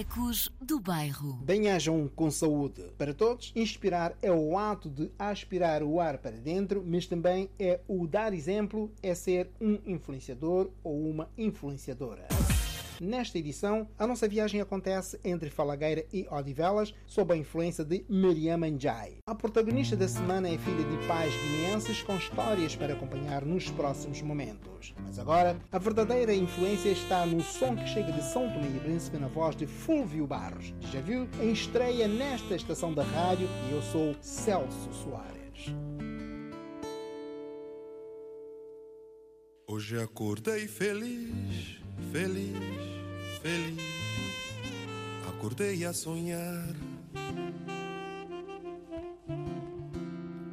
Ecos do Bairro. Bem-ajam com saúde. Para todos, inspirar é o ato de aspirar o ar para dentro, mas também é o dar exemplo, é ser um influenciador ou uma influenciadora. Nesta edição, a nossa viagem acontece entre Falagueira e Odivelas, sob a influência de Miriam Njai. A protagonista da semana é filha de pais guineenses com histórias para acompanhar nos próximos momentos. Mas agora, a verdadeira influência está no som que chega de São Tomé e Príncipe na voz de Fulvio Barros. Já viu? Em estreia nesta estação da rádio e eu sou Celso Soares. Hoje acordei feliz, feliz, feliz. Acordei a sonhar.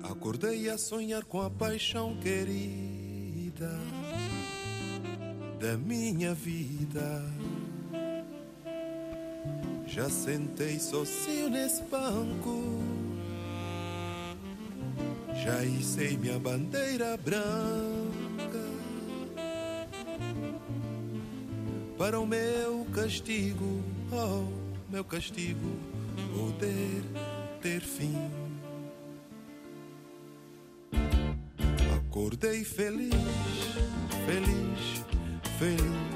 Acordei a sonhar com a paixão querida da minha vida. Já sentei sozinho nesse banco. Já hissei minha bandeira branca. Para o meu castigo, oh, meu castigo, poder ter fim. Acordei feliz, feliz, feliz.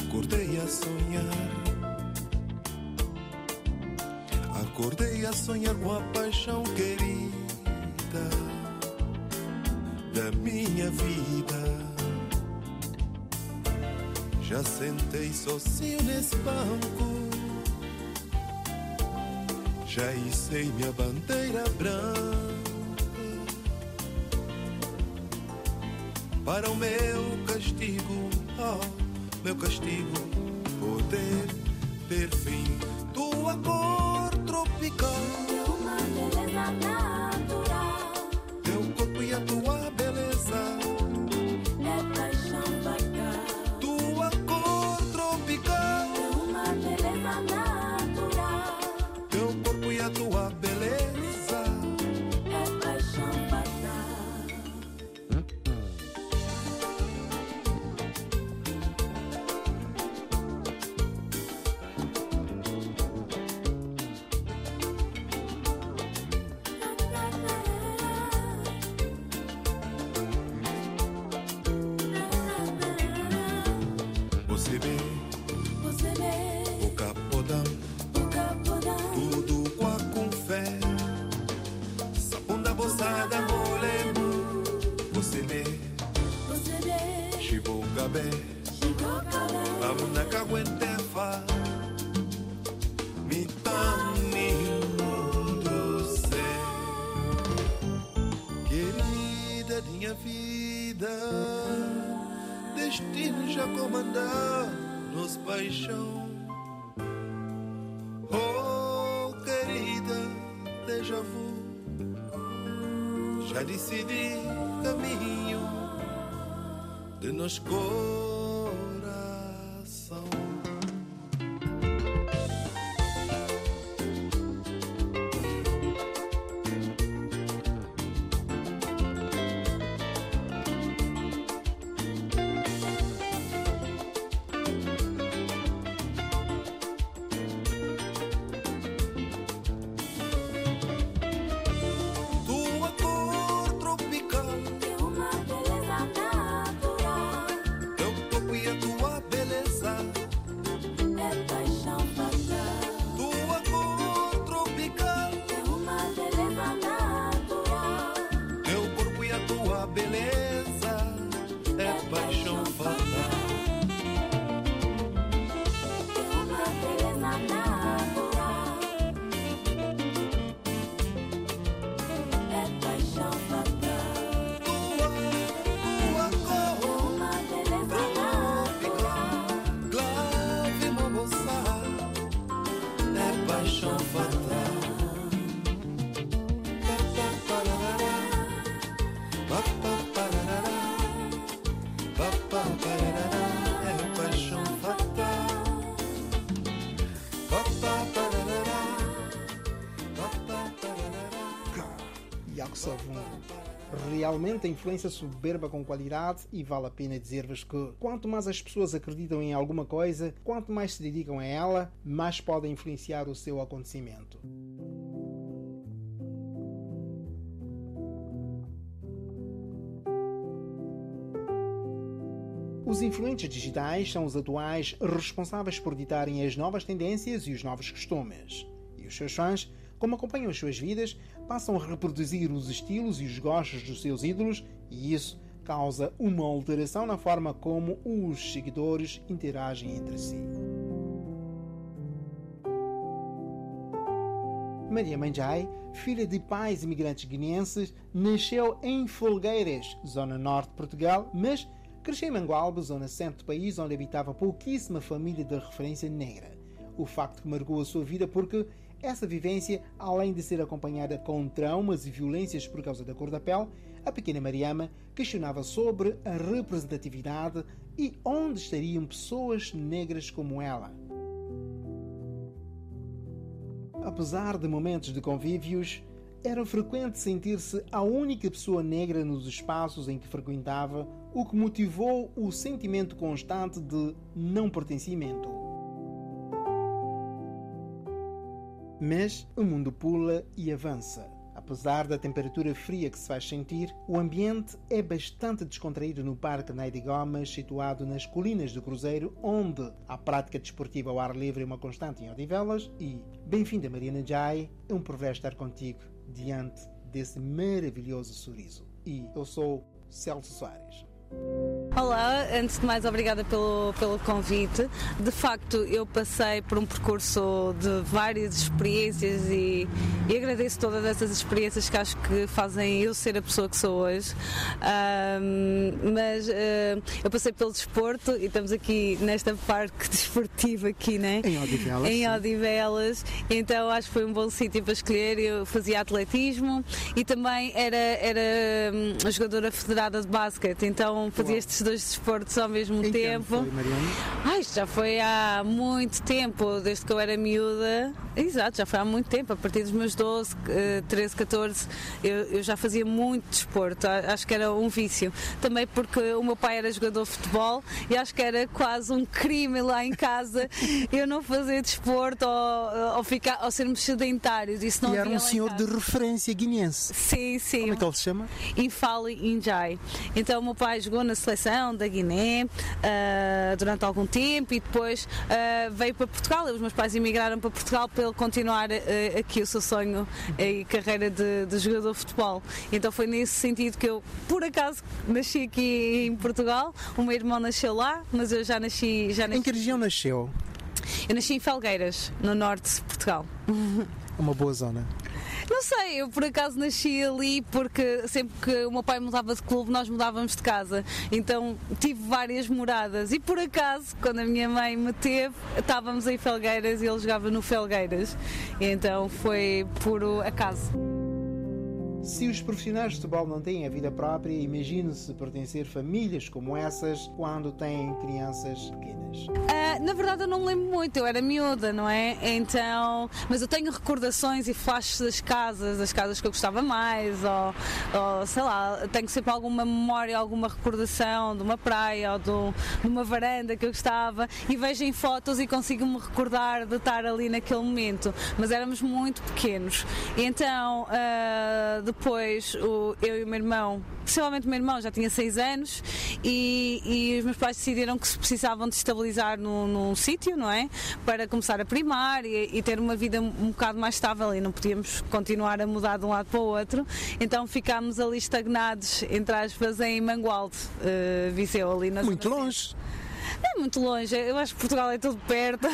Acordei a sonhar. Acordei a sonhar com a paixão querida da minha vida. Já sentei sozinho nesse banco. Já hissei minha bandeira branca. Para o meu castigo, oh, meu castigo, poder ter fim. Tua cor tropical. Uma beleza natural. Já decidi caminho de nos coração. Realmente a influência soberba com qualidade e vale a pena dizer-vos que quanto mais as pessoas acreditam em alguma coisa, quanto mais se dedicam a ela, mais podem influenciar o seu acontecimento. Os influentes digitais são os atuais responsáveis por ditarem as novas tendências e os novos costumes. E os seus fãs, como acompanham as suas vidas, passam a reproduzir os estilos e os gostos dos seus ídolos, e isso causa uma alteração na forma como os seguidores interagem entre si. Maria Manjai, filha de pais imigrantes guineenses, nasceu em Folgueiras, zona norte de Portugal, mas cresceu em Mangualde, zona centro do país, onde habitava pouquíssima família de referência negra. O facto que marcou a sua vida porque essa vivência, além de ser acompanhada com traumas e violências por causa da cor da pele, a pequena Mariama questionava sobre a representatividade e onde estariam pessoas negras como ela. Apesar de momentos de convívios, era frequente sentir-se a única pessoa negra nos espaços em que frequentava, o que motivou o sentimento constante de não pertencimento. Mas o mundo pula e avança. Apesar da temperatura fria que se faz sentir, o ambiente é bastante descontraído no Parque Neide Gomes, situado nas colinas do Cruzeiro, onde a prática desportiva ao ar livre é uma constante em Odivelas. E, bem-vinda Mariana Jai, é um privilégio estar contigo diante desse maravilhoso sorriso. E eu sou Celso Soares. Olá, antes de mais, obrigada pelo, pelo convite. De facto, eu passei por um percurso de várias experiências e, e agradeço todas essas experiências que acho que fazem eu ser a pessoa que sou hoje. Um, mas uh, eu passei pelo desporto e estamos aqui nesta parque desportivo aqui, né? Em Odivelas. Em. Odivelas. Então acho que foi um bom sítio para escolher. Eu fazia atletismo e também era, era hum, jogadora federada de basquete. Então fazia Uau. estes dois desportos ao mesmo Em tempo. foi, Mariana? Ai, já foi há muito tempo, desde que eu era miúda. Exato, já foi há muito tempo. A partir dos meus 12, eh, 13, 14, eu, eu já fazia muito desporto. Acho que era um vício. Também porque o meu pai era jogador de futebol e acho que era quase um crime lá em casa eu não fazer desporto ou, ou, ficar, ou sermos sedentários. Isso não E era um senhor de referência guineense. Sim, sim. Como é que ele se chama? Infali Injai. Então o meu pai jogou na seleção da Guiné ah, durante algum tempo e depois ah, veio para Portugal. Os meus pais emigraram para Portugal para ele continuar ah, aqui o seu sonho e carreira de, de jogador de futebol. Então foi nesse sentido que eu, por acaso, nasci aqui em Portugal. O meu irmão nasceu lá, mas eu já nasci. Já nasci Em que região nasceu? Eu nasci em Felgueiras, no norte de Portugal. Uma boa zona. Não sei, eu por acaso nasci ali porque sempre que o meu pai mudava de clube nós mudávamos de casa. Então tive várias moradas e por acaso, quando a minha mãe me teve, estávamos em Felgueiras e ele jogava no Felgueiras. Então foi puro acaso. Se os profissionais de futebol não têm a vida própria, imagine-se pertencer famílias como essas quando têm crianças pequenas. Ah, na verdade eu não me lembro muito, eu era miúda, não é? Então, mas eu tenho recordações e flashes das casas, das casas que eu gostava mais, ou, ou sei lá, tenho sempre alguma memória, alguma recordação de uma praia ou de, de uma varanda que eu gostava e vejo em fotos e consigo me recordar de estar ali naquele momento. Mas éramos muito pequenos. Então, ah, depois o- eu e o meu irmão, principalmente o meu irmão já tinha 6 anos e, e os meus pais decidiram que se precisavam de estabilizar num, num sítio, não é? Para começar a primar e, e ter uma vida um bocado mais estável e não podíamos continuar a mudar de um lado para o outro. Então ficámos ali estagnados, entre aspas, em Mangualde, eh, Viseu, ali na Muito longe. É muito longe, eu acho que Portugal é tudo perto.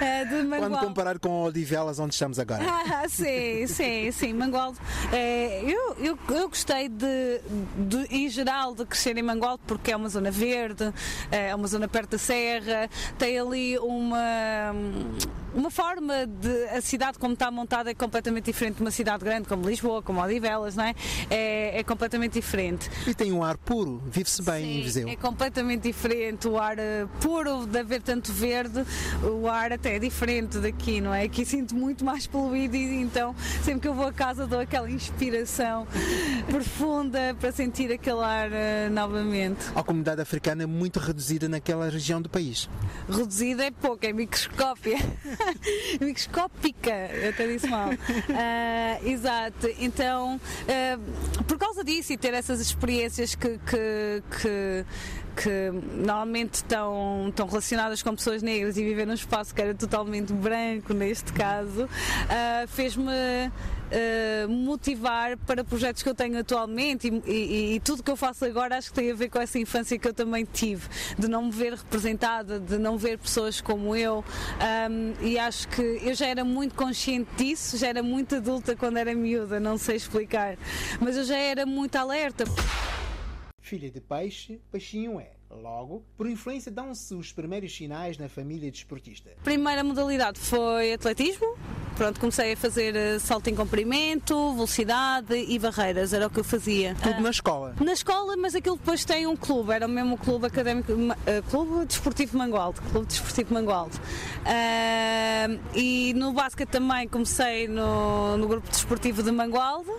Eh, de Quando comparar com Odivelas, onde estamos agora. Ah, sim, sim, sim. Mangualde. eh, eu, eu, eu gostei de, de, em geral, de crescer em Mangualde porque é uma zona verde, eh, é uma zona perto da serra, tem ali uma. Uma forma de. A cidade, como está montada, é completamente diferente de uma cidade grande como Lisboa, como Odivelas, não é? É, é completamente diferente. E tem um ar puro, vive-se bem em Sim, Viseu. É completamente diferente, o ar eh, puro de haver tanto verde, o ar até é diferente daqui, não é? Aqui sinto muito mais poluído e então sempre que eu vou a casa dou aquela inspiração profunda para sentir aquele ar eh, novamente. A comunidade africana é muito reduzida naquela região do país. Reduzida é pouco, é microscópia. Microscópica, eu até disse mal. Ah, exato, então ah, por causa disso e ter essas experiências que, que, que, que normalmente estão, estão relacionadas com pessoas negras e viver num espaço que era totalmente branco, neste caso, ah, fez-me uh, motivar para projetos que eu tenho atualmente e, e- e tudo que eu faço agora acho que tem a ver com essa infância que eu também tive, de não me ver representada, de não ver pessoas como eu. Um, e acho que eu já era muito consciente disso, já era muito adulta quando era miúda, não sei explicar, mas eu já era muito alerta. Filha de peixe, peixinho é. Logo, por influência dão-se os primeiros sinais na família desportista. Primeira modalidade foi atletismo. Pronto, comecei a fazer eh, salto em comprimento, velocidade e barreiras, era o que eu fazia. Tudo na escola. Na escola, mas aquilo depois tem um clube, era o mesmo clube académico, eh, Clube Desportivo Mangualde, Clube Desportivo Mangualde. Ah, e no basquete também comecei no, no grupo desportivo de Mangualde,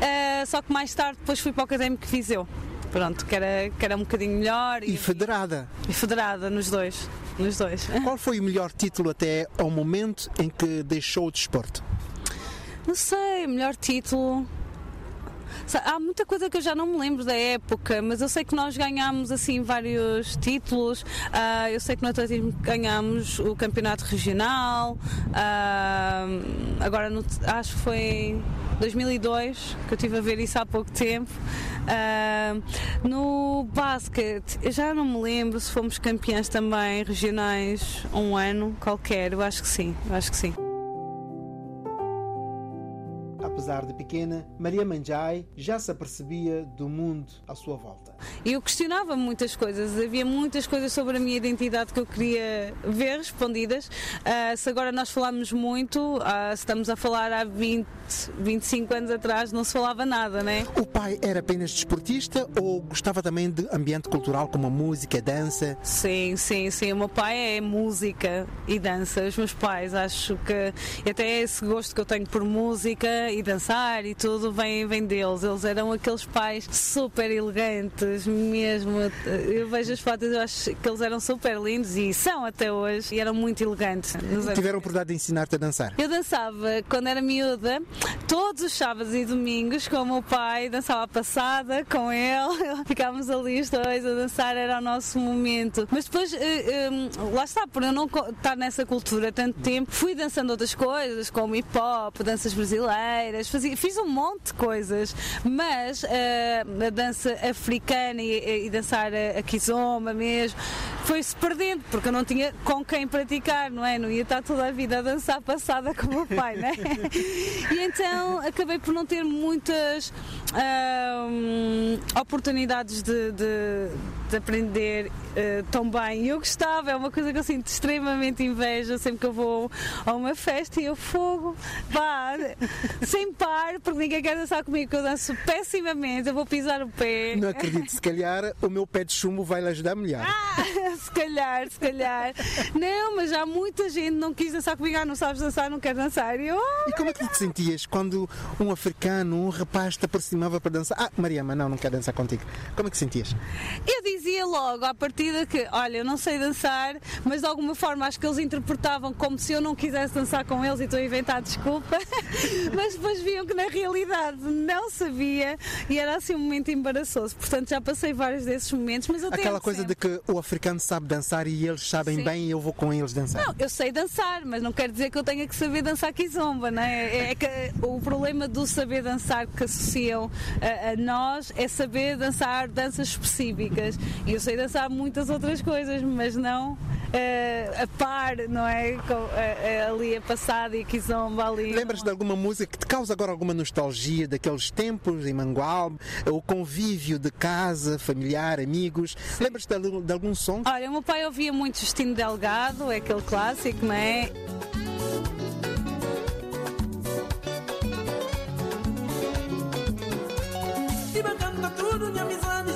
ah, só que mais tarde depois fui para o Académico Viseu. Pronto, que era, que era um bocadinho melhor E federada. e federada nos dois. Nos dois. Qual foi o melhor título até ao momento em que deixou o desporto? Não sei, melhor título. Há muita coisa que eu já não me lembro da época, mas eu sei que nós ganhámos assim vários títulos. Ah, eu sei que atletismo ganhámos o campeonato regional. Ah, agora no- acho que foi em 2002 que eu estive a ver isso há pouco tempo. Ah, no basquete, eu já não me lembro se fomos campeãs também regionais um ano qualquer. Eu acho que sim, eu acho que sim. Apesar de pequena, Maria Manjai já se apercebia do mundo à sua volta. Eu questionava muitas coisas, havia muitas coisas sobre a minha identidade que eu queria ver respondidas. Ah, se agora nós falamos muito, se estamos a falar há 20, 25 anos atrás, não se falava nada, né? O pai era apenas desportista ou gostava também de ambiente cultural como a música, a dança? Sim, sim, sim. O meu pai é música e dança. Os meus pais, acho que até esse gosto que eu tenho por música e dançar e tudo vem, vem deles. Eles eram aqueles pais super elegantes, mesmo. Eu vejo as fotos, eu acho que eles eram super lindos e são até hoje e eram muito elegantes. Tiveram por dar de ensinar-te a dançar? eu dançava quando era miúda, todos os sábados e domingos com o meu pai, dançava a passada com ele, ficávamos ali os dois a dançar, era o nosso momento. Mas depois, eh, eh, lá está, por eu não estar nessa cultura tanto tempo, fui dançando outras coisas, como hip hop, danças brasileiras, fazia, fiz um monte de coisas, mas eh, a dança africana e, e dançar a, a kizomba mesmo, foi-se perdendo, porque eu não tinha com quem praticar, não é? Não ia estar toda a vida a dançar passada com o meu pai, né? E então acabei por não ter muitas ahm, oportunidades de, de- de aprender eh, tão bem. E eu gostava, é uma coisa que eu sinto extremamente inveja sempre que eu vou a uma festa e eu fogo, vá, sem par, porque ninguém quer dançar comigo, que eu danço pessimamente, eu vou pisar o pé. Não acredito, se calhar o meu pé de chumbo vai lhe ajudar melhor. se calhar, se calhar. Não, mas já muita gente não quis dançar comigo. Ah, não sabes dançar, não quer dançar. E eu, E como é que te sentias quando um africano, um rapaz te aproximava para dançar? Ah, Mariama, não, não quero dançar contigo. Como é que sentias? eu dizia logo à partida que, olha, eu não sei dançar, mas de alguma forma acho que eles interpretavam como se eu não quisesse dançar com eles e estou a inventar desculpa. mas depois viam que na realidade não sabia e era assim um momento embaraçoso. Portanto, já passei vários desses momentos, mas eu Aquela coisa sempre. de que o africano sabe dançar e eles sabem Sim. bem e eu vou com eles dançar. Não, eu sei dançar, mas não quer dizer que eu tenha que saber dançar kizomba, não é? É que o problema do saber dançar que associam a, a nós é saber dançar danças específicas. E eu sei dançar muitas outras coisas, mas não eh, a par, não é? Com, eh, eh, ali a passada e a kizomba ali. Lembras de alguma música que te causa agora alguma nostalgia daqueles tempos em Mangualde? O convívio de casa, familiar, amigos? Lembras de, algum- de algum som? Olha, o meu pai ouvia muito Justino Delgado, é aquele clássico, não é? Iba canta tudo, minha amizade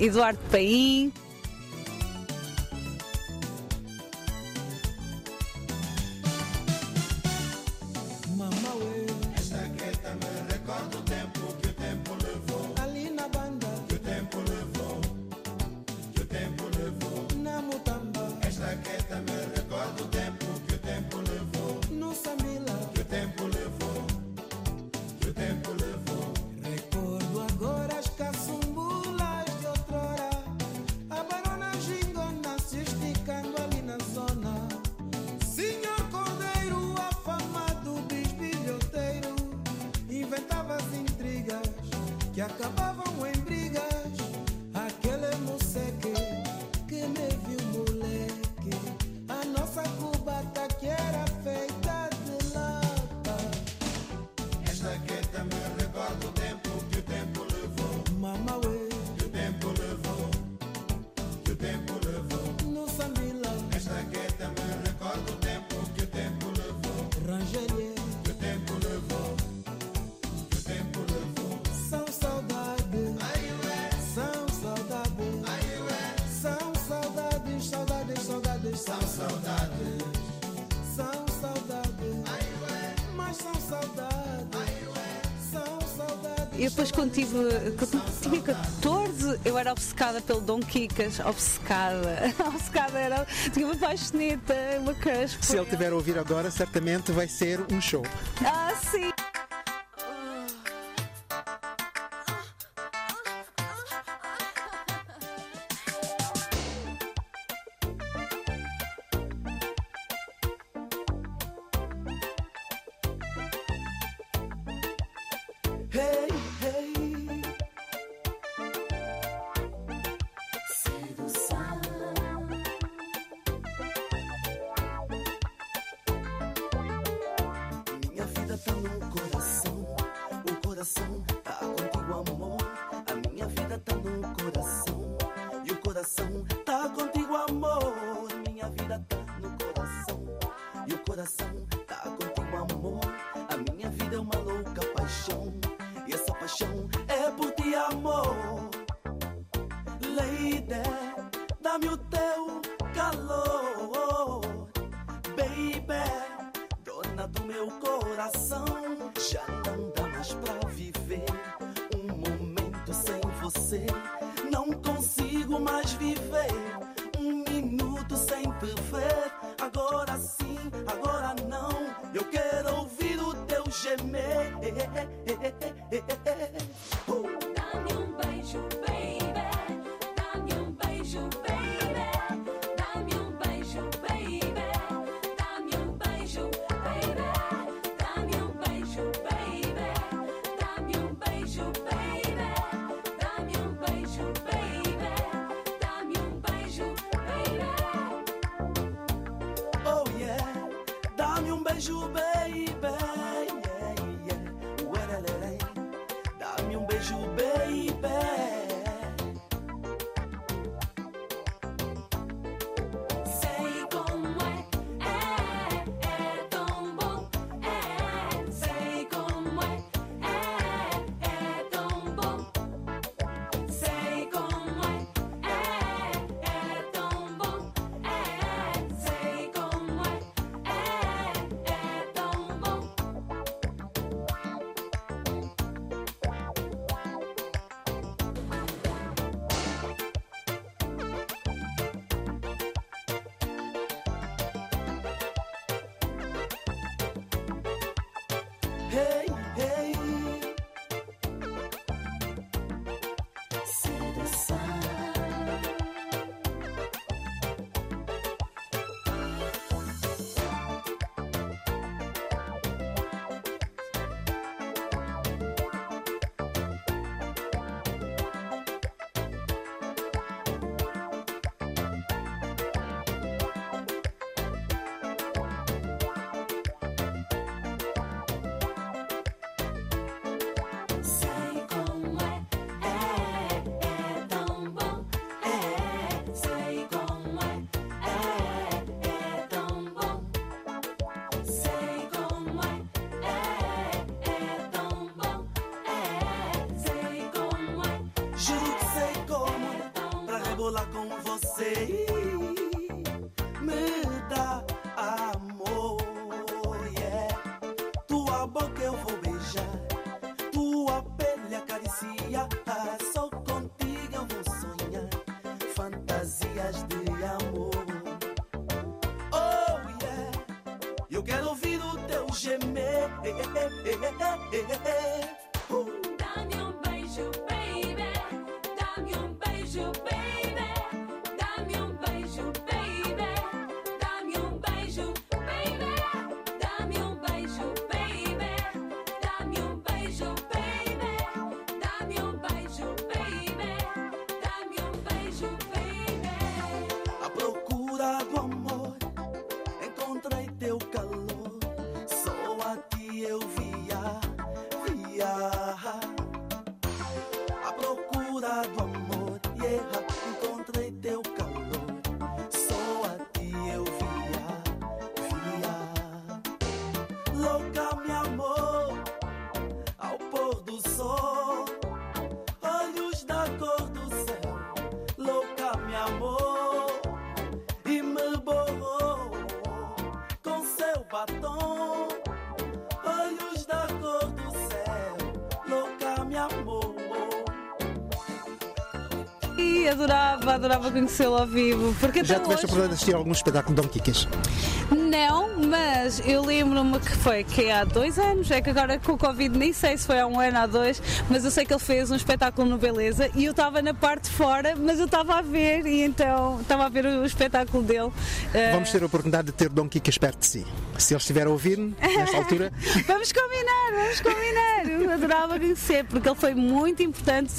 Eduardo Paim, acabar. E depois quando tive, quando tinha 14, eu era obcecada pelo Dom Kikas, obcecada. obcecada era, tinha uma paixoneta, uma crush. Se ele estiver a ouvir agora, certamente vai ser um show. Ah, Hey, hey, hey, hey, hey, hey. Adorava, conhecê-lo ao vivo. Porque Já tiveste a hoje... oportunidade de assistir a algum espetáculo de Dom Quixas? Não, mas eu lembro-me que foi que há dois anos, é que agora com o Covid nem sei se foi há um ano, há dois, mas eu sei que ele fez um espetáculo no Beleza e eu estava na parte fora, mas eu estava a ver e então estava a ver o espetáculo dele. Eh, Vamos ter a oportunidade de ter Dom Quixas perto de si. Se ele estiver a ouvir-me, nesta altura, Vamos combinar, vamos combinar. Eu adorava conhecer, porque ele foi muito importante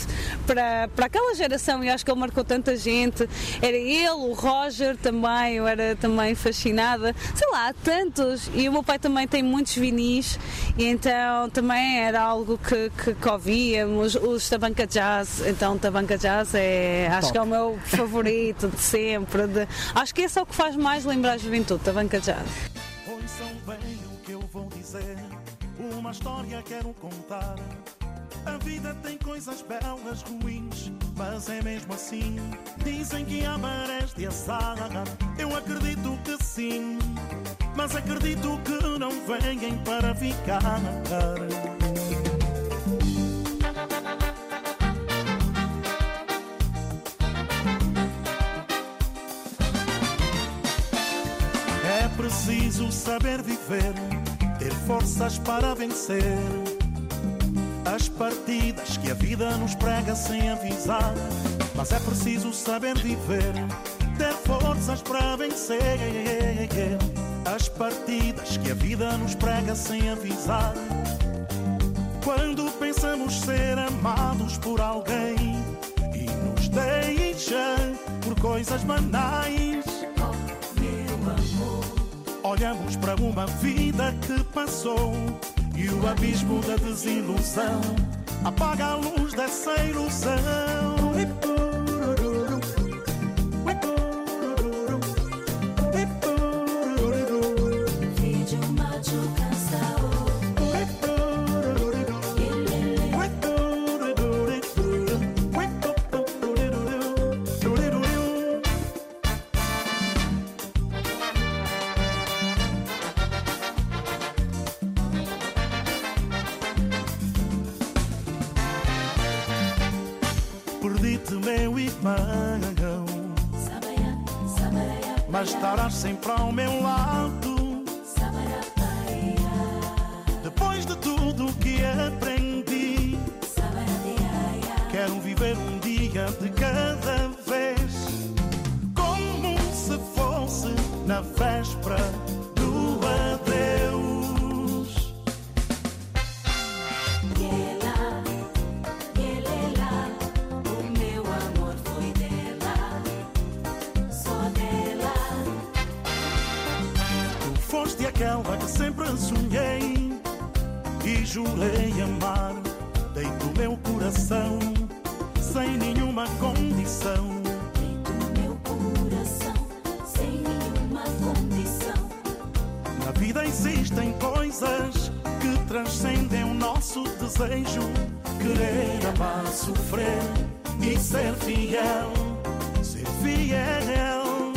para, para aquela geração e acho que ele marcou tanta gente. Era ele, o Roger também, eu era também fascinada. Sei lá, há tantos. E o meu pai também tem muitos vinis, e então também era algo que, que, que ouvíamos. Os Tabanca Jazz, então Tabanca Jazz é, acho Top. que é o meu favorito de sempre. de- acho que esse é o que faz mais lembrar a juventude, Tabanca Jazz. Ouçam bem o que eu vou dizer. Uma história quero contar. A vida tem coisas belas, ruins, mas é mesmo assim. Dizem que há marés de azar. Eu acredito que sim, mas acredito que não venham para ficar. Preciso saber viver, ter forças para vencer. As partidas que a vida nos prega sem avisar. Mas é preciso saber viver, ter forças para vencer. As partidas que a vida nos prega sem avisar. Quando pensamos ser amados por alguém e nos deixa por coisas banais. Olhamos para uma vida que passou e o abismo da desilusão apaga a luz dessa ilusão. para sofrer e ser fiel, ser fiel.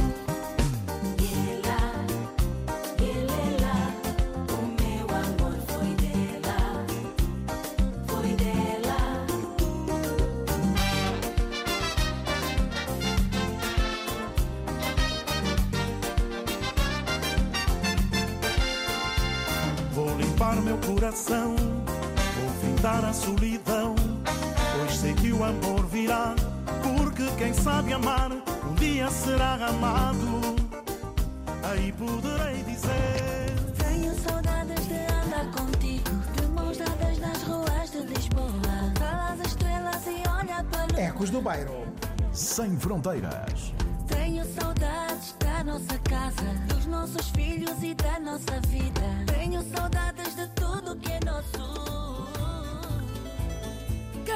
Vou limpar meu coração, vou pintar a solidão o amor virá. Porque quem sabe amar, um dia será amado. Aí poderei dizer. Tenho saudades de andar contigo, de mãos dadas nas ruas de Lisboa. Calas as estrelas e olha para Ecos do Bairro. Sem fronteiras. Tenho saudades da nossa casa, dos nossos filhos e da nossa vida. Tenho saudades de tudo que é nosso.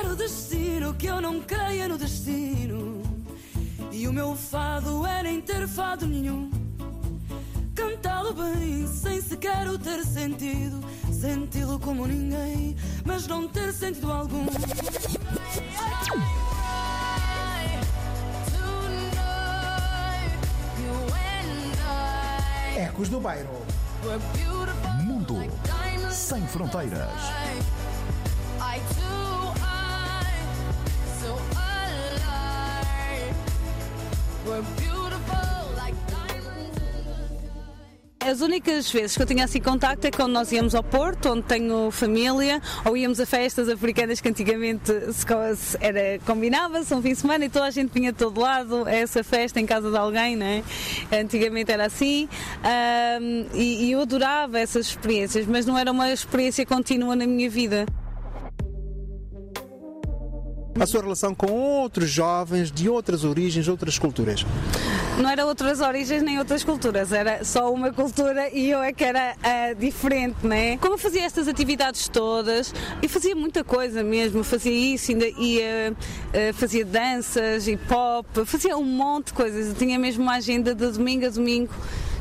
Quero destino que eu não creia no destino. E o meu fado é nem ter fado nenhum. Cantá-lo bem, sem sequer o ter sentido. Senti-lo como ninguém, mas não ter sentido algum. Ecos do Bairro. Mundo sem fronteiras. As únicas vezes que eu tinha assim contacto é quando nós íamos ao Porto, onde tenho família, ou íamos a festas africanas que antigamente era combinava-se um fim de semana e toda a gente vinha de todo lado a essa festa em casa de alguém, não é? Antigamente era assim. Ahm, e, e eu adorava essas experiências, mas não era uma experiência contínua na minha vida. A sua relação com outros jovens de outras origens, outras culturas. Não era outras origens nem outras culturas, era só uma cultura e eu é que era ah, diferente, né? Como eu fazia estas atividades todas, e fazia muita coisa mesmo, fazia isso, ainda ia, ah, fazia danças, hip hop, fazia um monte de coisas. Eu tinha mesmo uma agenda de domingo a domingo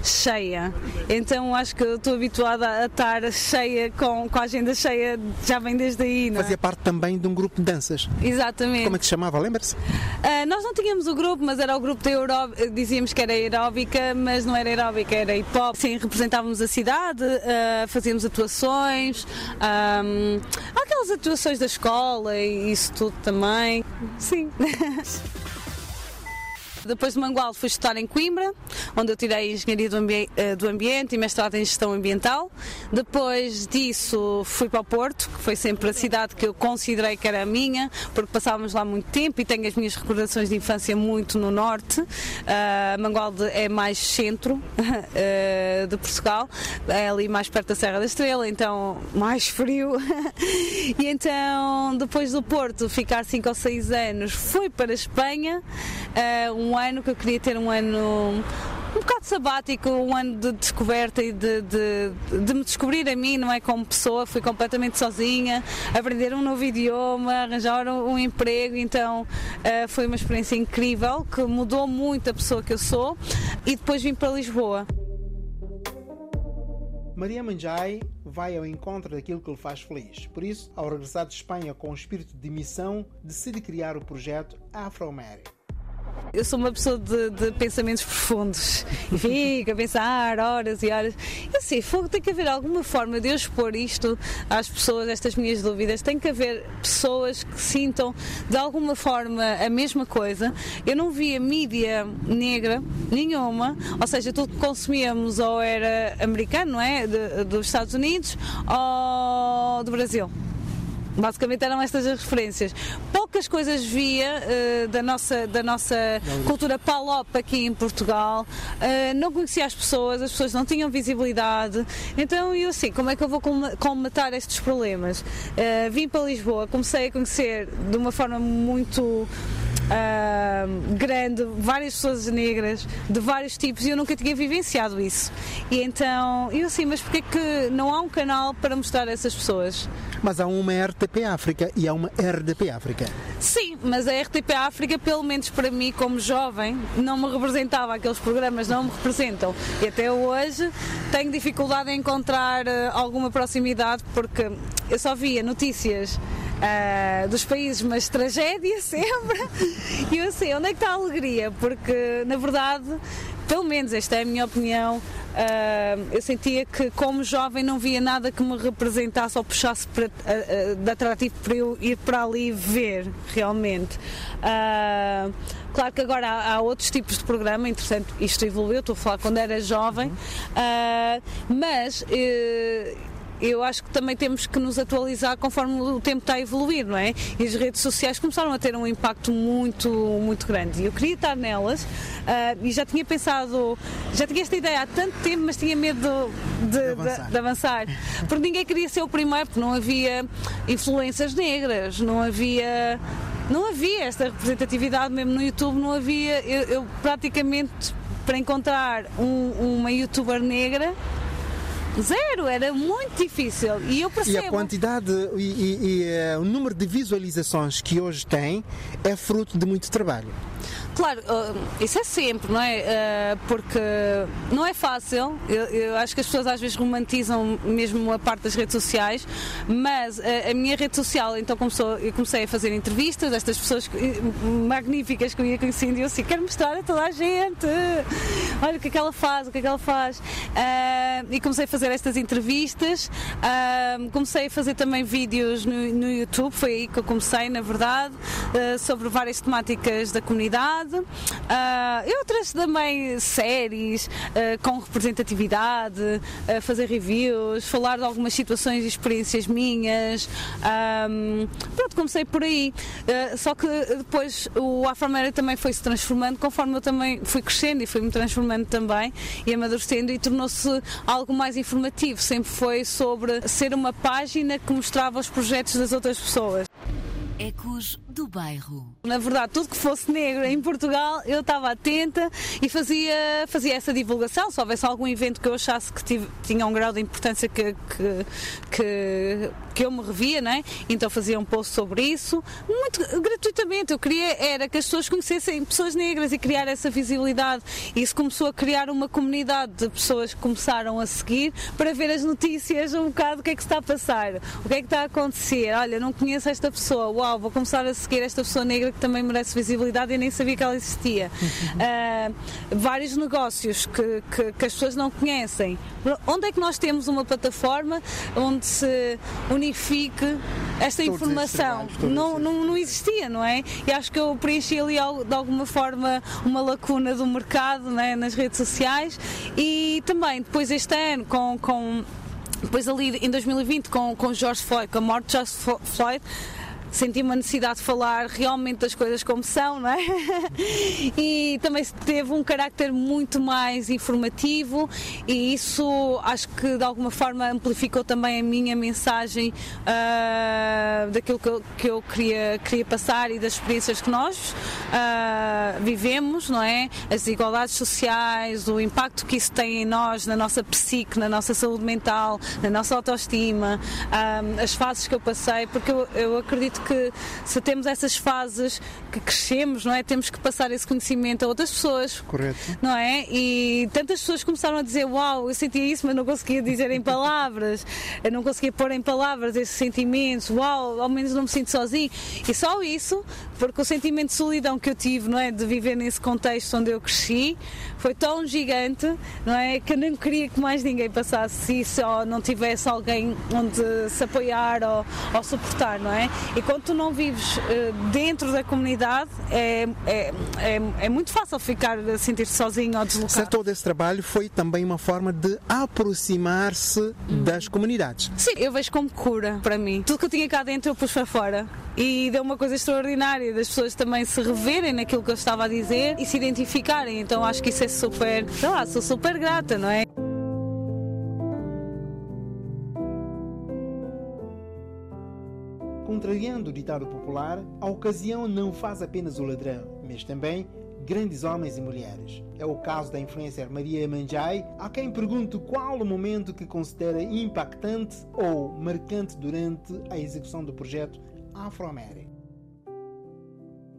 cheia. Então acho que estou habituada a estar cheia, com, com a agenda cheia, já vem desde aí, não é? Fazia parte também de um grupo de danças. Exatamente. Como é que se chamava? Lembra-se? Ah, nós não tínhamos o grupo, mas era o grupo de aeróbica, dizíamos que era aeróbica, mas não era aeróbica, era hip hop. Sim, representávamos a cidade, ah, fazíamos atuações, ahm, aquelas atuações da escola e isso tudo também. Sim. Depois de Mangualde fui estudar em Coimbra, onde eu tirei Engenharia do, Ambi- eh, do Ambiente e mestrado em Gestão Ambiental. Depois disso fui para o Porto, que foi sempre a cidade que eu considerei que era a minha, porque passávamos lá muito tempo e tenho as minhas recordações de infância muito no norte. Ah, Mangualde é mais centro eh, de Portugal, é ali mais perto da Serra da Estrela, então mais frio. e então, depois do Porto, ficar 5 ou 6 anos, fui para a Espanha, ah, um ano que eu queria ter um ano um bocado sabático, um ano de descoberta e de, de, de me descobrir a mim, não é? Como pessoa, fui completamente sozinha, aprender um novo idioma, arranjar um, um emprego, então ah, foi uma experiência incrível que mudou muito a pessoa que eu sou e depois vim para Lisboa. Maria Manjai vai ao encontro daquilo que lhe faz feliz. Por isso, ao regressar de Espanha com o espírito de missão, decide criar o projeto Afro-Mary. Eu sou uma pessoa de, de pensamentos profundos e fico a pensar horas e horas. Eu sei, fogo, tem que haver alguma forma de eu expor isto às pessoas, estas minhas dúvidas. Tem que haver pessoas que sintam de alguma forma a mesma coisa. Eu não via mídia negra nenhuma, ou seja, tudo que consumíamos ou era americano, não é? De- dos Estados Unidos ou do Brasil. Basicamente eram estas as referências. Poucas coisas via eh, da, nossa, da nossa cultura palop aqui em Portugal. Eh, não conhecia as pessoas, as pessoas não tinham visibilidade. Então eu assim, como é que eu vou colmatar estes problemas? Eh, vim para Lisboa, comecei a conhecer de uma forma muito ah, grande, várias pessoas negras de vários tipos e eu nunca tinha vivenciado isso. E então eu assim, mas porquê que não há um canal para mostrar a essas pessoas? Mas há uma RTP África e há uma RDP África. Sim, mas a RTP África, pelo menos para mim, como jovem, não me representava, aqueles programas não me representam. E até hoje tenho dificuldade em encontrar eh, alguma proximidade porque eu só via notícias. Ah, dos países, mas tragédia sempre. E eu sei, onde é que está a alegria? Porque, na verdade, pelo menos esta é a minha opinião, ah, eu sentia que, como jovem, não via nada que me representasse ou puxasse para, ah, ah, de atrativo para eu ir para ali ver, realmente. Claro que agora há, há outros tipos de programa, interessante, isto evoluiu, estou a falar quando era jovem, mas. Eu acho que também temos que nos atualizar conforme o tempo está a evoluir, não é? E as redes sociais começaram a ter um impacto muito, muito grande. E eu queria estar nelas ah, e já tinha pensado, já tinha esta ideia há tanto tempo, mas tinha medo de, de- avançar. de avançar. Porque ninguém queria ser o primeiro, porque não havia influências negras, não havia. Não havia esta representatividade mesmo no YouTube, não havia. Eu, eu praticamente para encontrar um- uma youtuber negra Zero, era muito difícil. E eu E percebo. a quantidade e, e- e, eh, o número de visualizações que hoje tem é fruto de muito trabalho. Claro, uh, isso é sempre, não é? Uh, porque não é fácil. Eu, eu acho que as pessoas às vezes romantizam mesmo a parte das redes sociais, mas uh, a minha rede social, então começou, eu comecei a fazer entrevistas destas pessoas magníficas que eu ia conhecendo e eu assim, quero mostrar a toda a gente. Olha o que é que ela faz, o que é que ela faz. Uh, e comecei a fazer estas entrevistas, comecei a fazer também vídeos no, no YouTube, foi aí que eu comecei, na verdade, sobre várias temáticas da comunidade. Ah, e outras também séries ah, com representatividade, ah, fazer reviews, falar de algumas situações e experiências minhas. Ahm, pronto, comecei por aí. Ah, só que depois o Afro-América também foi se transformando conforme eu também fui crescendo e fui-me transformando também e amadurecendo e tornou-se algo mais informativo. Sempre foi sobre ser uma página que mostrava os projetos das outras pessoas. Ecos do Bairro. Na verdade, tudo que fosse negro em Portugal, eu estava atenta e fazia, fazia essa divulgação. Se houvesse algum evento que eu achasse que tive- tinha um grau de importância que, que, que, que eu me revia, né? então fazia um post sobre isso, muito gratuitamente. Eu queria era que as pessoas conhecessem pessoas negras e criar essa visibilidade. Isso começou a criar uma comunidade de pessoas que começaram a seguir para ver as notícias um bocado o que é que está a passar, o que é que está a acontecer. Olha, não conheço esta pessoa, uau, vou começar a seguir esta pessoa negra que também merece visibilidade e nem sabia que ela existia. Ah, vários negócios que, que, que as pessoas não conhecem. Onde é que nós temos uma plataforma onde se unifique esta estes informação? todos Não, não, não existia, não é? E acho que eu preenchi ali al- de alguma forma uma lacuna do mercado né, nas redes sociais e também depois este ano com. com depois ali em 2020 com, com George Floyd, com a morte de George Floyd, senti uma necessidade de falar realmente das coisas como são, não é? E também teve um carácter muito mais informativo e isso acho que de alguma forma amplificou também a minha mensagem ah, daquilo que eu, que eu queria, queria passar e das experiências que nós ah, vivemos, não é? As desigualdades sociais, o impacto que isso tem em nós, na nossa psique, na nossa saúde mental, na nossa autoestima, ah, as fases que eu passei, porque eu, eu acredito que se temos essas fases que crescemos, não é? Temos que passar esse conhecimento a outras pessoas. Correto. Não é? E tantas pessoas começaram a dizer: Uau, eu sentia isso, mas não conseguia dizer em palavras, eu não conseguia pôr em palavras esses sentimentos, uau, ao menos não me sinto sozinho. E só isso, porque o sentimento de solidão que eu tive, não é? De viver nesse contexto onde eu cresci, foi tão gigante, não é? Que eu nem queria que mais ninguém passasse isso ou não tivesse alguém onde se apoiar ou, ou suportar, não é? E quando tu não vives eh, dentro da comunidade, é, é, é, é muito fácil ficar a sentir-se sozinho ou deslocado. Ser todo esse trabalho foi também uma forma de aproximar-se das comunidades. Sim, eu vejo como cura para mim. Tudo que eu tinha cá dentro eu pus para fora. E deu uma coisa extraordinária das pessoas também se reverem naquilo que eu estava a dizer e se identificarem. Então acho que isso é super, sei lá, sou super grata, não é? Contrariando o ditado popular, a ocasião não faz apenas o ladrão, mas também grandes homens e mulheres. É o caso da influencer Maria Manjai, a quem pergunto qual o momento que considera impactante ou marcante durante a execução do projeto Afro-América.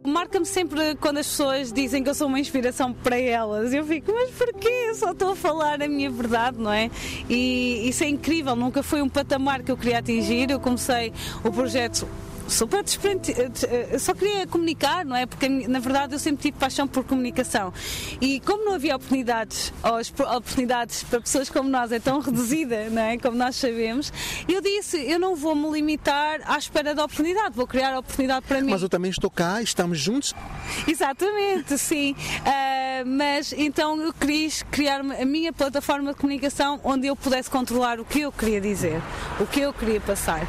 Marca-me sempre quando as pessoas dizem que eu sou uma inspiração para elas. Eu fico, mas porquê? Eu só estou a falar a minha verdade, não é? E isso é incrível, nunca foi um patamar que eu queria atingir. Eu comecei o projeto super desprende... Eu só queria comunicar, não é? Porque na verdade eu sempre tive paixão por comunicação. E como não havia oportunidades, ou oportunidades para pessoas como nós é tão reduzida, não é? Como nós sabemos, eu disse, eu não vou me limitar à espera da oportunidade, vou criar a oportunidade para mim. Mas eu também estou cá, estamos juntos. Exatamente, sim. Ah, mas então eu quis criar a minha plataforma de comunicação onde eu pudesse controlar o que eu queria dizer, o que eu queria passar.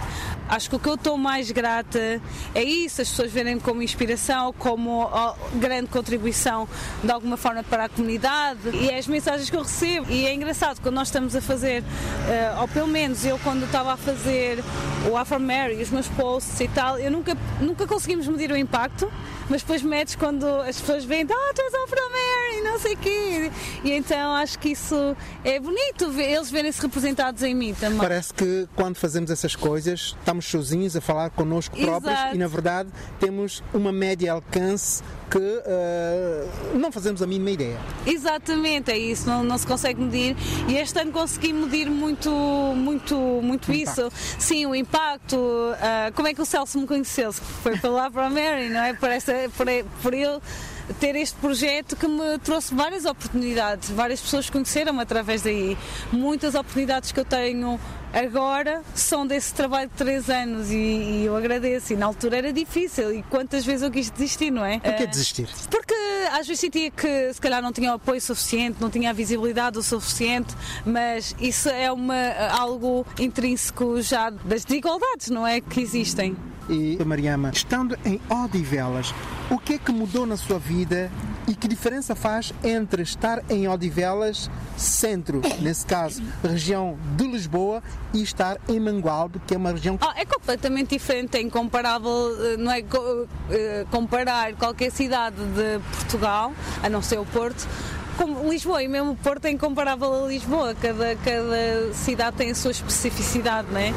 Acho que o que eu estou mais grata é isso, as pessoas verem como inspiração, como grande contribuição de alguma forma para a comunidade e é as mensagens que eu recebo. E é engraçado, quando nós estamos a fazer, eh, ou pelo menos eu quando estava a fazer o Afro Mary, os meus posts e tal, eu nunca, nunca conseguimos medir o impacto, mas depois medes quando as pessoas veem, ah, tu és Afro Mary, não sei o quê. E então acho que isso é bonito, eles verem-se representados em mim também. Parece que quando fazemos essas coisas, estamos sozinhos a falar connosco próprios Exato. e, na verdade, temos uma média alcance que eh, não fazemos a mínima ideia. Exatamente, é isso, não, não se consegue medir e este ano consegui medir muito, muito, muito isso. Sim, o impacto, ah, como é que o Celso me conheceu? Foi pela para Mary, não é? Por, essa, por, por ele ter este projeto que me trouxe várias oportunidades, várias pessoas conheceram-me através daí. Muitas oportunidades que eu tenho agora são desse trabalho de três anos e, e eu agradeço. E na altura era difícil e quantas vezes eu quis desistir, não é? Por que Ah, desistir? porque às vezes sentia que se calhar não tinha o apoio suficiente, não tinha a visibilidade o suficiente, mas isso é uma, algo intrínseco já das desigualdades, não é? Que existem. E, Mariama, estando em Odivelas, o que é que mudou na sua vida e que diferença faz entre estar em Odivelas, centro, nesse caso, região de Lisboa, e estar em Mangualde, que é uma região Ah, é completamente diferente, é incomparável, eh, não é eh, comparar qualquer cidade de Portugal, a não ser o Porto, Lisboa, e mesmo Porto é incomparável a Lisboa, cada, cada cidade tem a sua especificidade, não é?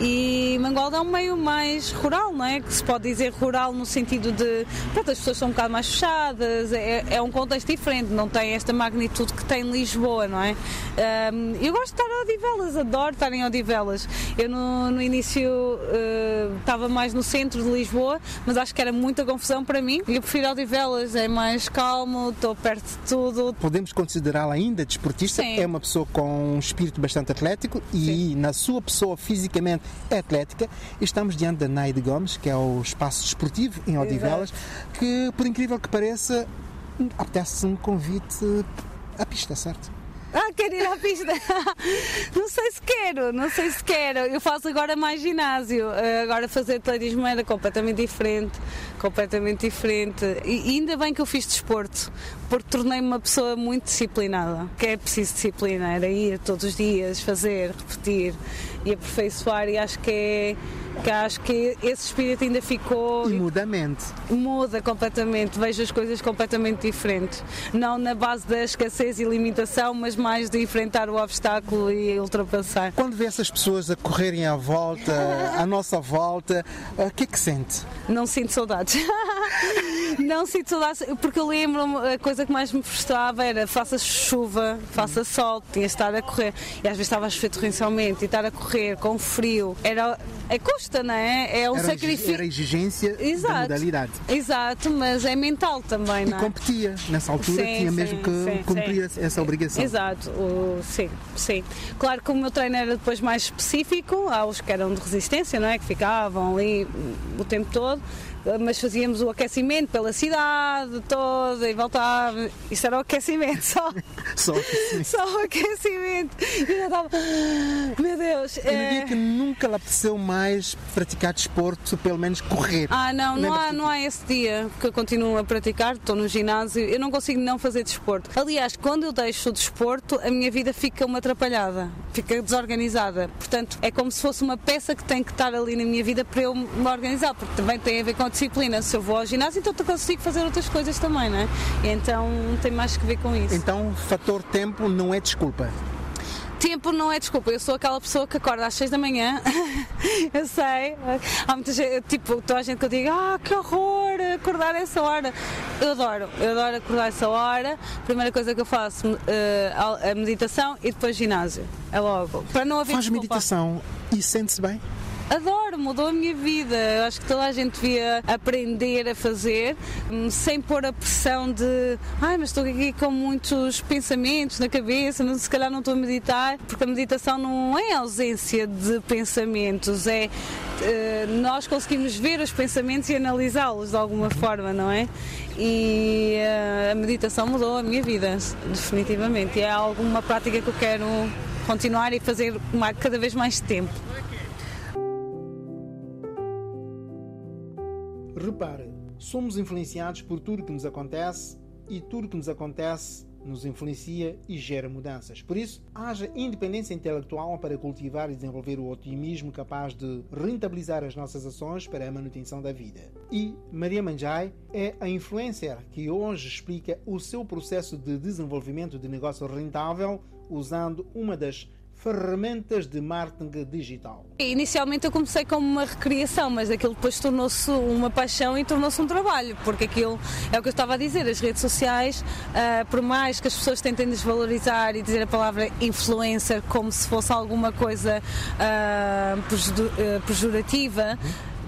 E Mangualde é um meio mais rural, não é? Que se pode dizer rural no sentido de, pronto, as pessoas são um bocado mais fechadas, é, é um contexto diferente, não tem esta magnitude que tem Lisboa, não é? Ahm, eu gosto de estar em Odivelas, adoro estar em Odivelas. Eu no, no início eh, estava mais no centro de Lisboa, mas acho que era muita confusão para mim. Eu prefiro Odivelas, é mais calmo, estou perto de tudo. Podemos considerá-la ainda desportista, Sim. é uma pessoa com um espírito bastante atlético e na sua pessoa fisicamente é atlética. Estamos diante da Naide Gomes, que é o espaço desportivo em Odivelas, que por incrível que pareça, apetece um convite à pista, certo? Ah, quero ir à pista. não sei se quero, não sei se quero. Eu faço agora mais ginásio. Eh, Agora fazer atletismo era completamente diferente. Completamente diferente. E ainda bem que eu fiz desporto, porque tornei-me uma pessoa muito disciplinada. Que é preciso disciplina, era ir todos os dias, fazer, repetir e aperfeiçoar. E acho que é. Que acho que esse espírito ainda ficou E muda a mente. muda completamente, vejo as coisas completamente diferentes. Não na base da escassez e limitação, mas mais de enfrentar o obstáculo e ultrapassar. Quando vê essas pessoas a correrem à volta, à nossa volta, o que é que sente? Não sinto saudades. Não sinto saudades, porque eu lembro-me, a coisa que mais me frustrava era faça chuva, faça sol, tinha de estar a correr. E às vezes estava a chover torrencialmente e estar a correr com frio. Era, é custa, não é? É um Era, sacrifício. era exigência da Exato. modalidade. Exato, mas é mental também, E não é? competia, nessa altura Sim, tinha sim, mesmo que sim, cumprir essa obrigação. Exato, o- sim, sim. Claro que o meu treino era depois mais específico, há os que eram de resistência, não é? Que ficavam ali o tempo todo, mas fazíamos o aquecimento pela cidade toda e voltava. Isso era o aquecimento só. Só que sim. Só o aquecimento. E eu estava. Meu Deus. No é- dia que nunca lhe apeteceu mais praticar desporto, pelo menos correr. Ah, não, não há, não há esse dia que eu continuo a praticar, estou no ginásio, eu não consigo não fazer desporto. Aliás, quando eu deixo o desporto, a minha vida fica uma atrapalhada, fica desorganizada. Portanto, é como se fosse uma peça que tem que estar ali na minha vida para eu me organizar, porque também tem a ver com a disciplina. Se eu vou ao ginásio, então eu consigo fazer outras coisas também, não é? Então tem mais que ver com isso. Então, fator tempo não é desculpa. Tempo não é desculpa, eu sou aquela pessoa que acorda às 6 da manhã, eu sei. Há muita gente, tipo, toda a gente que eu digo, ah, que horror, acordar a essa hora. Eu adoro, eu adoro acordar a essa hora. Primeira coisa que eu faço, eh, a meditação e depois ginásio. É logo. Para não haver Faz desculpa. meditação e sente-se bem. Adoro, mudou a minha vida. Eu acho que toda a gente devia aprender a fazer hum, sem pôr a pressão de ai, mas estou aqui com muitos pensamentos na cabeça, não, se calhar não estou a meditar, porque a meditação não é ausência de pensamentos, é eh, nós conseguimos ver os pensamentos e analisá-los de alguma forma, não é? E eh, a meditação mudou a minha vida, definitivamente. E é alguma prática que eu quero continuar e fazer cada vez mais tempo. Repare, somos influenciados por tudo que nos acontece e tudo que nos acontece nos influencia e gera mudanças. Por isso, haja independência intelectual para cultivar e desenvolver o otimismo capaz de rentabilizar as nossas ações para a manutenção da vida. E Maria Manjai é a influencer que hoje explica o seu processo de desenvolvimento de negócio rentável usando uma das ferramentas de marketing digital. Inicialmente eu comecei como uma recriação, mas aquilo depois tornou-se uma paixão e tornou-se um trabalho, porque aquilo é o que eu estava a dizer, as redes sociais, ah, por mais que as pessoas tentem desvalorizar e dizer a palavra influencer como se fosse alguma coisa ah, pejorativa,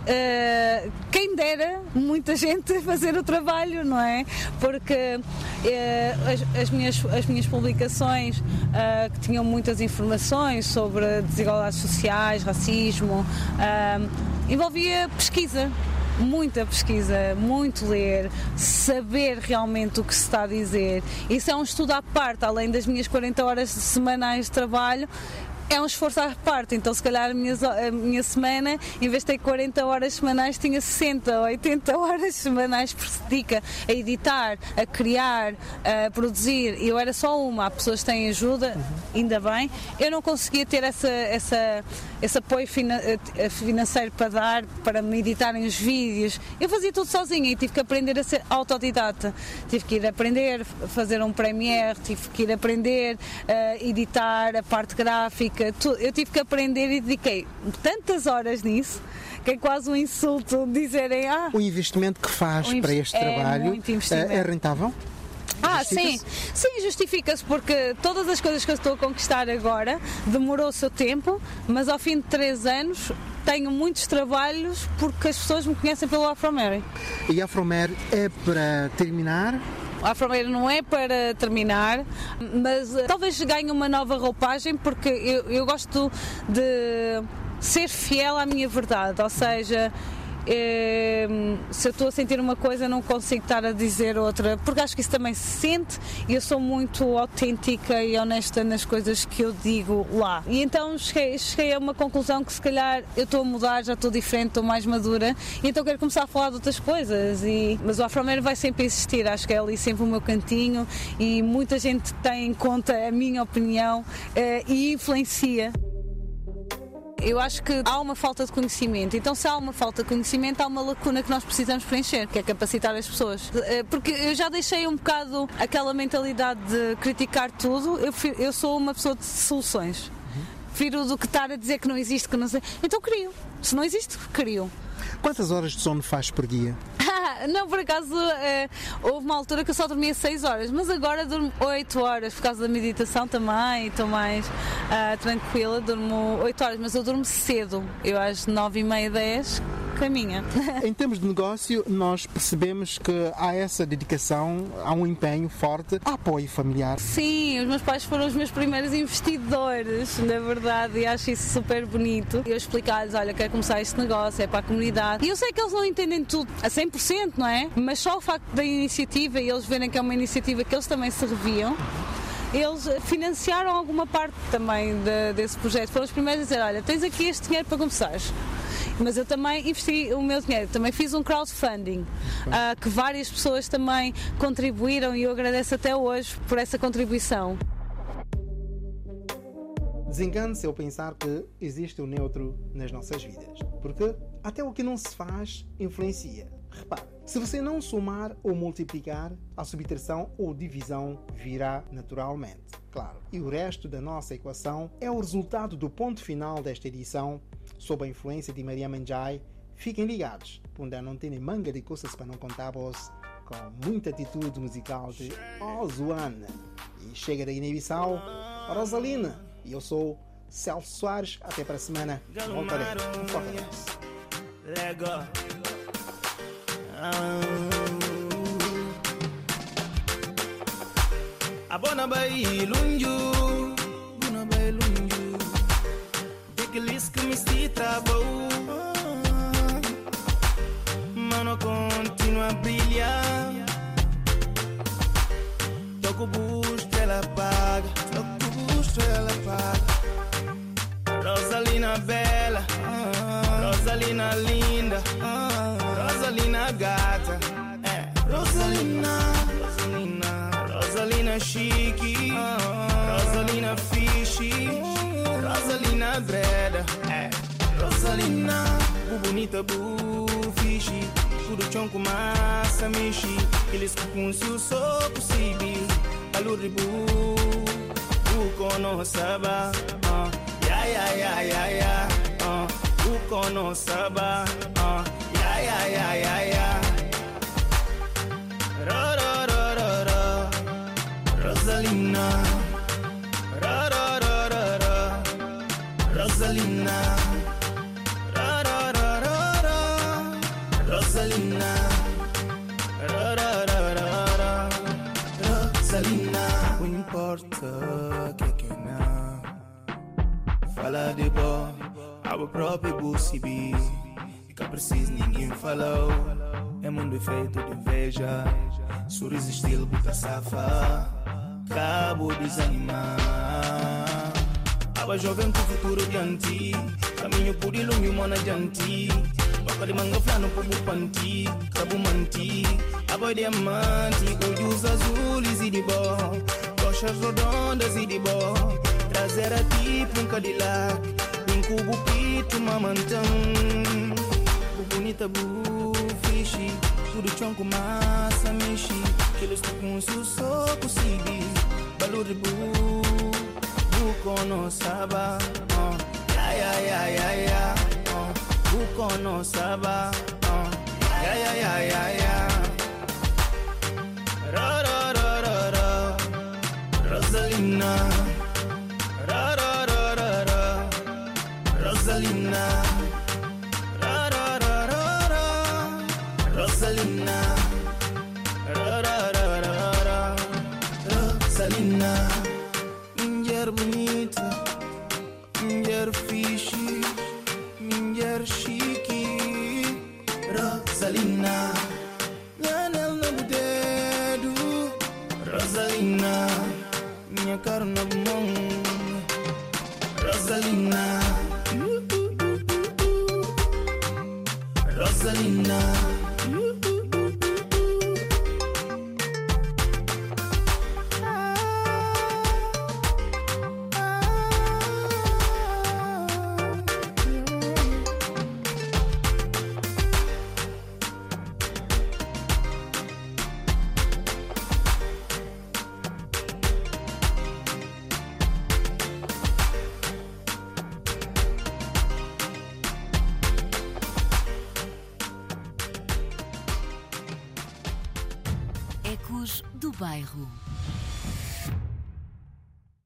Uh, quem dera muita gente fazer o trabalho, não é? Porque uh, as, as minhas, as minhas publicações uh, que tinham muitas informações sobre desigualdades sociais, racismo, envolvia pesquisa. Muita pesquisa, muito ler, saber realmente o que se está a dizer. Isso é um estudo à parte, além das minhas 40 horas semanais de trabalho, é um esforço à parte, então se calhar a minha, a minha semana, em vez de ter 40 horas semanais, tinha 60 ou 80 horas semanais por se dedica a editar, a criar, a produzir. Eu era só uma, há pessoas que têm ajuda, ainda bem. Eu não conseguia ter essa, essa, esse apoio eh, financeiro para dar, para me editarem os vídeos. Eu fazia tudo sozinha e tive que aprender a ser autodidata. Tive que ir aprender a fazer um Premiere, tive que ir aprender a editar a parte gráfica. Tu- Eu tive que aprender e dediquei tantas horas nisso que é quase um insulto dizerem ah, O investimento que faz para este é trabalho investimento. é, rentável? Ah, sim, sim, justifica-se porque todas as coisas que eu estou a conquistar agora demorou o seu tempo, mas ao fim de três anos tenho muitos trabalhos porque as pessoas me conhecem pelo Afro-Mary. E Afromer é para terminar? O Afro-Mary não é para terminar, mas eh, talvez ganhe uma nova roupagem porque eu, eu gosto de ser fiel à minha verdade, ou seja. Eh, se eu estou a sentir uma coisa, não consigo estar a dizer outra, porque acho que isso também se sente e eu sou muito autêntica e honesta nas coisas que eu digo lá. E então cheguei, cheguei a uma conclusão que se calhar eu estou a mudar, já estou diferente, estou mais madura e então quero começar a falar de outras coisas. E, mas o Afro-Mero vai sempre existir, acho que é ali sempre o meu cantinho e muita gente tem em conta a minha opinião eh, e influencia. Eu acho que há uma falta de conhecimento. Então, se há uma falta de conhecimento, há uma lacuna que nós precisamos preencher, que é capacitar as pessoas. Eh, Porque eu já deixei um bocado aquela mentalidade de criticar tudo. Eu, eu sou uma pessoa de soluções. Prefiro do que estar a dizer que não existe, que não sei. Então crio. Se não existe, crio. Quantas horas de sono faz por dia? Não, por acaso eh, houve uma altura que eu só dormia 6 horas, mas agora durmo 8 horas por causa da meditação também, estou mais ah, tranquila, durmo 8 horas, mas eu durmo cedo, eu às 9 e meia, 10 caminha. Em termos de negócio, nós percebemos que há essa dedicação, há um empenho forte, há apoio familiar. Sim, os meus pais foram os meus primeiros investidores, na verdade, e acho isso super bonito. Eu explicar-lhes, olha, quero começar este negócio, é para a comunidade. E eu sei que eles não entendem tudo a 100%, não é? Mas só o facto da iniciativa e eles verem que é uma iniciativa que eles também se reviam, eles financiaram alguma parte também de- desse projeto. Foram os primeiros a dizer, olha, tens aqui este dinheiro para começares. Mas eu também investi o meu dinheiro, também fiz um crowdfunding ah, que várias pessoas também contribuíram e eu agradeço até hoje por essa contribuição. Desengane-se ao pensar que existe o neutro nas nossas vidas, porque até o que não se faz influencia. Repare, se você não somar ou multiplicar, a subtração ou divisão virá naturalmente. Claro. E o resto da nossa equação é o resultado do ponto final desta edição, sob a influência de Maria Manjai. Fiquem ligados, onde não tem manga de coisas para não contar vos, com muita atitude musical de Ozuana. E chega da Guiné-Bissau, Rosalina. E eu sou Celso Soares. Até para a semana. Voltarei. Um forte abraço. Lego. Abona bai lunju, buna bai lunju. Degelis que me se travou. Mano continua a brilhar. Toco busto, ela paga. Toco busto, ela paga. Rosalina bela, Rosalina linda, Rosalina gata, é. Rosalina, Rosalina, Rosalina chique, Rosalina fiche, Rosalina breda, é. Rosalina, bu bonita, bu fiche, tudo chão com massa mexe, eles com o sou possível, aluribu, bu kono saba, ah. Ya ya ya ya uh, uko no saba, uh, ya ya ya ya ya. Ro ro ro ro ro, Rosalina. Ro ro ro ro ro, Rosalina. Ro ro ro ro ro, Rosalina. Ro ro ro ro ro, Rosalina. Importa que que não. Fala de boa, a própria bucibi. Fica preciso, ninguém falou. É mundo feito de inveja. Sorriso estilo buta safa. Cabo desanimar. Aba jovem com futuro diante. Caminho por ilume, mona diante. Boca de manga flano por bupanti. Cabo manti. Aba diamante. Olhos azuis e de boa. Coxas redondas e de boa. Traseira tipo um Cadillac Um cubo pito, mamantão Bu bonita, bu fixe Tudo com massa, Que eles estão com seu soco, cibi Balu de bu Bu kono saba uh. Ya, ya, ya, ya, ya uh. Bu kono saba uh. Ya, ya, ya, ya, ya Ro, ro, ro, ro, ro Rosalina Rosalina. Ra ra ra ra ra. Rosalina